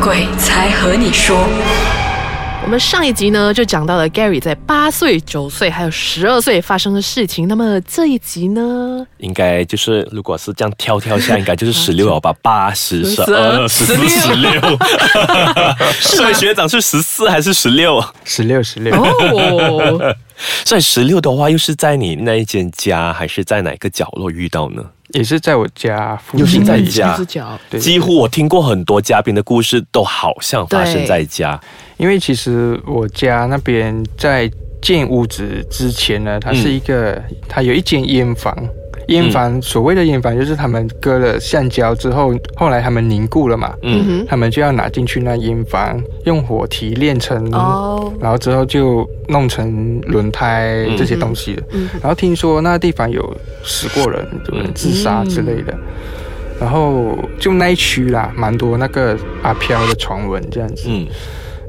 鬼才和你说。我们上一集呢就讲到了 Gary 在八岁、九岁还有十二岁发生的事情。那么这一集呢，应该就是如果是这样跳跳下，应该就是十六了吧？八十、十二、十四、十六。所以学长是十四还是十六？十六，十六。哦，所以十六的话，又是在你那一间家，还是在哪个角落遇到呢？也是在我家附又是近的在家。只脚，对。几乎我听过很多嘉宾的故事，都好像发生在家。因为其实我家那边在建屋子之前呢，它是一个，它有一间烟房。烟房所谓的烟房，就是他们割了橡胶之后，后来他们凝固了嘛，嗯。哼，他们就要拿进去那烟房，用火提炼成，哦，然后之后就弄成轮胎嗯这些东西的。嗯。然后听说那地方有死过人，有人自杀之类的。然后就那一区啦，蛮多那个阿飘的传闻这样子。嗯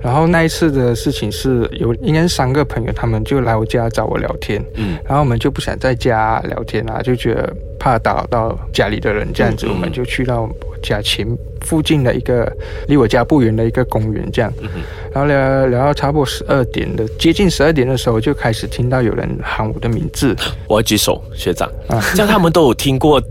然后那一次的事情是有应该是三个朋友，他们就来我家找我聊天，嗯。然后我们就不想在家聊天啊，就觉得怕打扰到家里的人，这样子，嗯我们就去到我家前附近的一个离我家不远的一个公园，这样，嗯然后聊聊到差不多十二点的，接近十二点的时候，就开始听到有人喊我的名字，我要举手，学长。啊。这样他们都有听过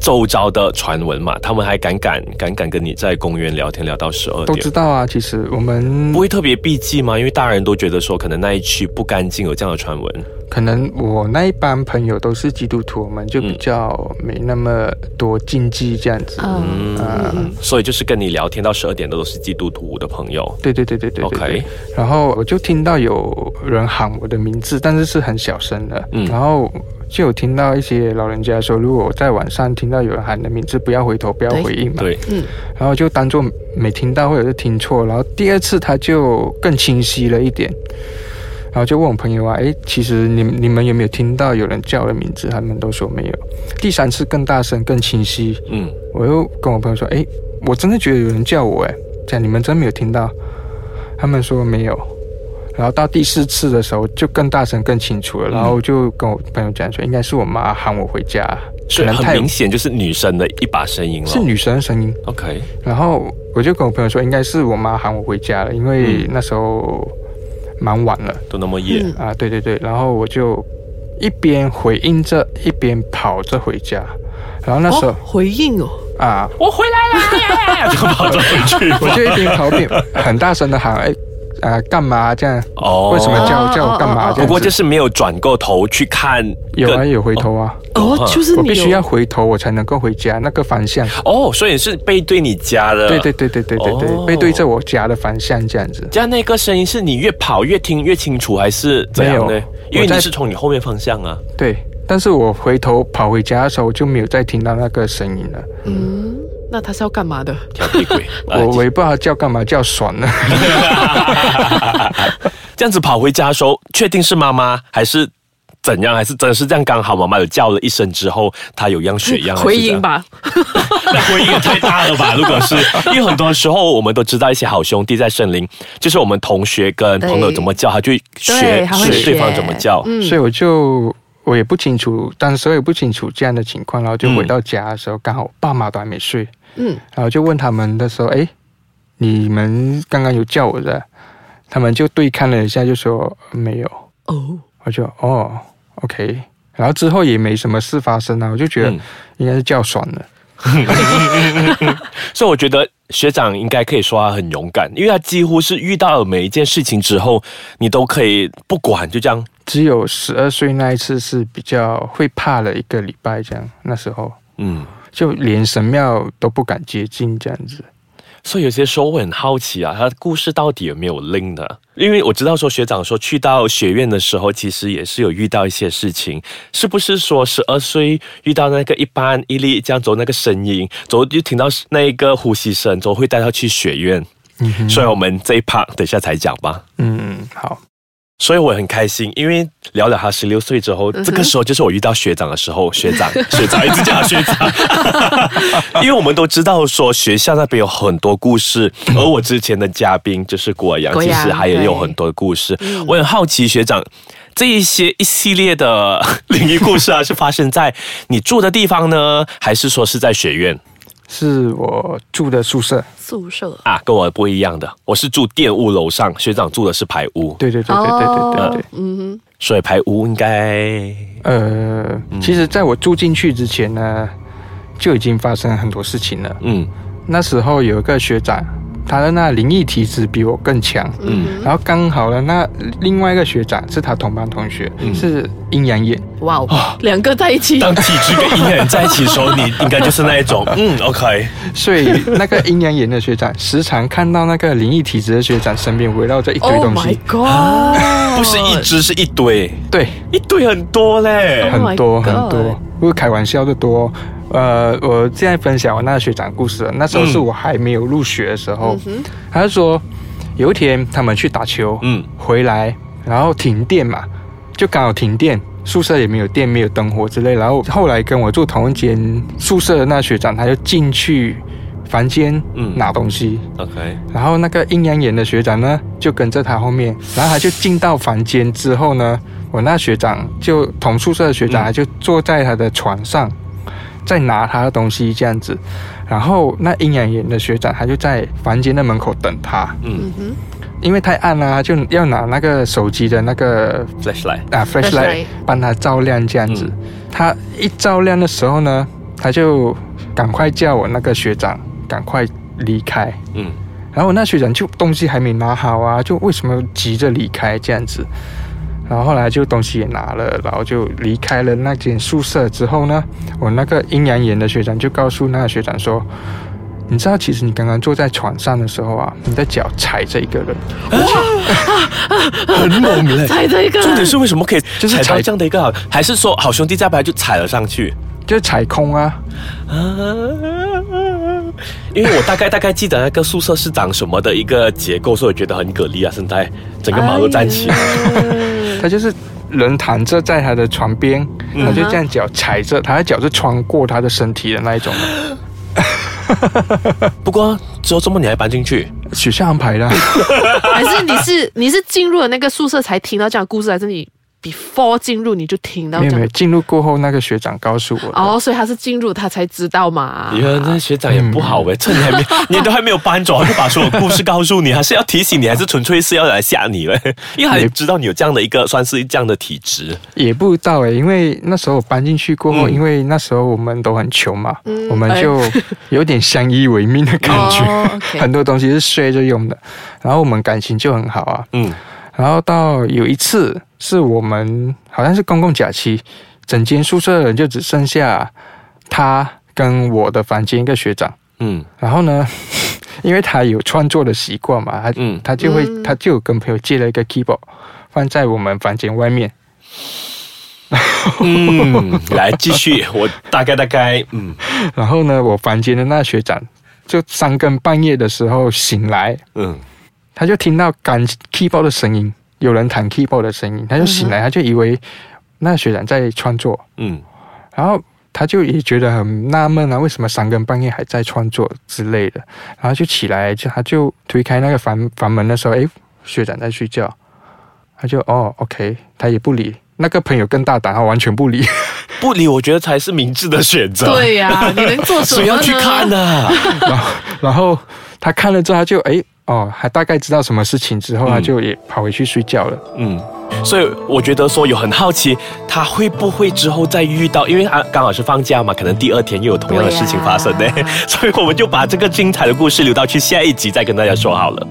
周遭的传闻嘛？他们还敢敢敢敢跟你在公园聊天聊到十二点都知，道啊。其实我们不会特别避忌吗？因为大人都觉得说，可能那一区不干净，有这样的传闻。可能我那一班朋友都是基督徒，我们就比较没那么多禁忌这样子。嗯嗯，所以就是跟你聊天到十二点的都是基督徒的朋友。对对对对对对 OK。然后我就听到有人喊我的名字，但是是很小声的。嗯然后就有听到一些老人家说，如果我在晚上听到有人喊你的名字，不要回头，不要回应嘛。对，嗯，然后就当做没听到，或者是听错。然后第二次他就更清晰了一点。然后就问我朋友啊，诶，其实你们你们有没有听到有人叫我的名字？他们都说没有。第三次更大声、更清晰。嗯，我又跟我朋友说，诶，我真的觉得有人叫我，诶，这样你们真没有听到？他们说没有。然后到第四次的时候就更大声、更清楚了。然后就跟我朋友讲说，应该是我妈喊我回家，可能太明显就是女生的一把声音了。是女生的声音。OK，然后我就跟我朋友说，应该是我妈喊我回家了，因为嗯那时候蛮晚了都那么夜。嗯啊。对对对，然后我就一边回应着，一边跑着回家。然后那时候、哦，回应哦，啊，我回来了，就跑着回去。我就一边跑一边很大声的喊，哎啊干嘛这样？哦为什么叫叫我干嘛？哦这样不过就是没有转过头去看。有啊有回头啊，哦，就是你必须要回头我才能够回家那个方向。哦，所以是背对你家的。对对对对对对对，哦背对着我家的方向这样子。这样那个声音是你越跑越听越清楚，还是怎样呢没有？因为你是从你后面方向啊。对，但是我回头跑回家的时候就没有再听到那个声音了。嗯，那他是要干嘛的？调皮鬼，我我也不知道叫干嘛，叫爽呢。这样子跑回家的时候，确定是妈妈还是怎样？还是真的是这样刚好妈妈有叫了一声之后，他有样学样？回应？吧，那回应也太大了吧？如果是，因为很多时候我们都知道一些好兄弟在森林，就是我们同学跟朋友怎么叫，他就会学学对方怎么叫。嗯所以我就我也不清楚，当时我也不清楚这样的情况，然后就回到家的时候，刚好我爸妈都还没睡，嗯，然后就问他们的时候，哎，你们刚刚有叫我的？他们就对看了一下，就说没有。哦，我就哦，OK。然后之后也没什么事发生啊，我就觉得嗯应该是叫爽了。所以我觉得学长应该可以说他很勇敢，因为他几乎是遇到了每一件事情之后，你都可以不管，就这样。只有十二岁那一次是比较会怕了一个礼拜这样，那时候嗯，就连神庙都不敢接近这样子。所以有些时候我很好奇啊，他的故事到底有没有 link 的？因为我知道说学长说去到学院的时候，其实也是有遇到一些事情，是不是说十二岁遇到那个一般一粒这样走那个声音，走就听到那一个呼吸声，走会带他去学院。嗯，所以我们这一 part 等一下才讲吧。嗯，好，所以我很开心，因为聊了他十六岁之后，这个时候就是我遇到学长的时候，学长 学长一直叫他学长，因为我们都知道说学校那边有很多故事，而我之前的嘉宾就是郭阳，其实还也有很多故事。我很好奇学长。这一些一系列的 灵异故事啊，是发生在你住的地方呢，还是说是在学院？是我住的宿舍。宿舍啊，跟我不一样的，我是住电务楼上，学长住的是排屋，对对对对对对对对。嗯哼，所以排屋应该呃，其实在我住进去之前呢，就已经发生很多事情了。嗯那时候有一个学长，他的那灵异体质比我更强。嗯。然后刚好呢，那另外一个学长是他同班同学，嗯。是阴阳眼，哼，哇哦，两个在一起，当体质跟阴阳眼在一起的时候，你应该就是那一种，嗯，OK，所以那个阴阳眼的学长时常看到那个灵异体质的学长身边围绕着一堆 Oh 东 my 西，God，不是一只，是一堆，对，一堆很多嘞。Oh 很多很多，不是开玩笑的多。呃，我现在分享我那个学长故事了。那时候是我还没有入学的时候，他就说有一天他们去打球，嗯回来然后停电嘛，就刚好停电，宿舍也没有电，没有灯火之类。然后后来跟我住同一间宿舍的那学长，他就进去房间嗯。拿东西，，OK，然后那个阴阳眼的学长呢，就跟着他后面，然后他就进到房间之后呢，我那学长就同宿舍的学长，嗯。他就坐在他的床上，在拿他的东西这样子，然后那阴阳眼的学长他就在房间的门口等他，嗯哼。因为太暗了，他就要拿那个手机的那个，flashlight，啊 flashlight Flashlight 帮他照亮这样子。嗯。他一照亮的时候呢，他就赶快叫我那个学长赶快离开。嗯然后那学长就东西还没拿好啊，就为什么急着离开这样子？然后后来就东西也拿了，然后就离开了那间宿舍之后呢，我那个阴阳眼的学长就告诉那个学长说：“你知道，其实你刚刚坐在床上的时候啊，你的脚踩着一个人，很猛嘞，。踩着一个人，重点是为什么可以就是踩到这样的一个好？还是说好兄弟在拍就踩了上去？就是踩空啊。啊，因为我大概大概记得那个宿舍是长什么的一个结构，所以我觉得很给力啊！现在整个马路站起来，他 就是人躺着在他的床边，嗯他就这样脚踩着，他的脚是穿过他的身体的那一种。不过之后周末你还搬进去？学校安排的啊，还是你是你是进入了那个宿舍才听到这样的故事，还是你 before 进入你就听到没有没有？进入过后那个学长告诉我的。哦，所以他是进入他才知道嘛。你看那学长也不好哎，趁你还没 你都还没有搬走，就把所有故事告诉你，还是要提醒你，还是纯粹是要来吓你嘞？因为还知道你有这样的一个算是这样的体质，也不知道诶，因为那时候我搬进去过后，嗯因为那时候我们都很穷嘛，嗯我们就 有点相依为命的感觉，很多东西是睡着用的，然后我们感情就很好啊。嗯然后到有一次是我们好像是公共假期，整间宿舍的人就只剩下他跟我的房间一个学长。嗯然后呢，因为他有创作的习惯嘛，他、嗯他就会、嗯他就跟朋友借了一个 keyboard 放在我们房间外面。嗯，来继续，我大概大概嗯 然后呢，我房间的那学长就三更半夜的时候醒来，嗯他就听到弹 keyboard 的声音，有人弹 keyboard 的声音，他就醒来，他就以为那学长在创作，嗯然后他就也觉得很纳闷啊，为什么三更半夜还在创作之类的，然后就起来，就他就推开那个房房门的时候，哎，学长在睡觉，他就哦，OK，他也不理。那个朋友更大胆，他完全不理。不理，我觉得才是明智的选择。对呀、你能做什么呢？谁要去看呢、然后，然后他看了之后，他就诶，哦，还大概知道什么事情之后，嗯他就也跑回去睡觉了。嗯，所以我觉得说有很好奇，他会不会之后再遇到，因为他刚好是放假嘛，可能第二天又有同样的事情发生呢，对啊所以我们就把这个精彩的故事留到去下一集再跟大家说好了。